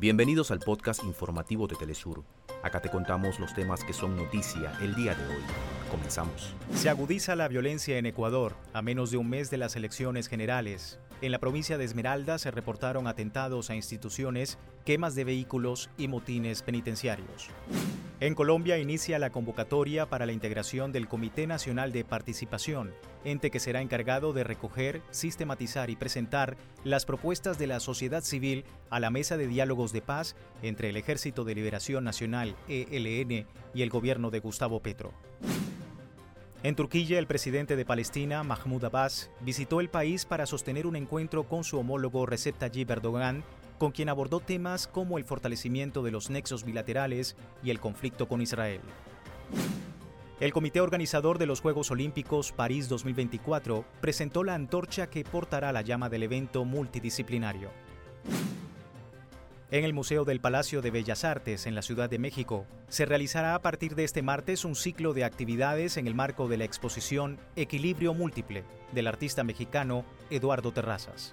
Bienvenidos al podcast informativo de Telesur. Acá te contamos los temas que son noticia el día de hoy. Comenzamos. Se agudiza la violencia en Ecuador a menos de un mes de las elecciones generales. En la provincia de Esmeralda se reportaron atentados a instituciones, quemas de vehículos y motines penitenciarios. En Colombia inicia la convocatoria para la integración del Comité Nacional de Participación, ente que será encargado de recoger, sistematizar y presentar las propuestas de la sociedad civil a la mesa de diálogos de paz entre el Ejército de Liberación Nacional ELN y el gobierno de Gustavo Petro. En Turquía, el presidente de Palestina, Mahmoud Abbas, visitó el país para sostener un encuentro con su homólogo Recep Tayyip Erdogan con quien abordó temas como el fortalecimiento de los nexos bilaterales y el conflicto con Israel. El comité organizador de los Juegos Olímpicos París 2024 presentó la antorcha que portará la llama del evento multidisciplinario. En el Museo del Palacio de Bellas Artes, en la Ciudad de México, se realizará a partir de este martes un ciclo de actividades en el marco de la exposición Equilibrio Múltiple del artista mexicano Eduardo Terrazas.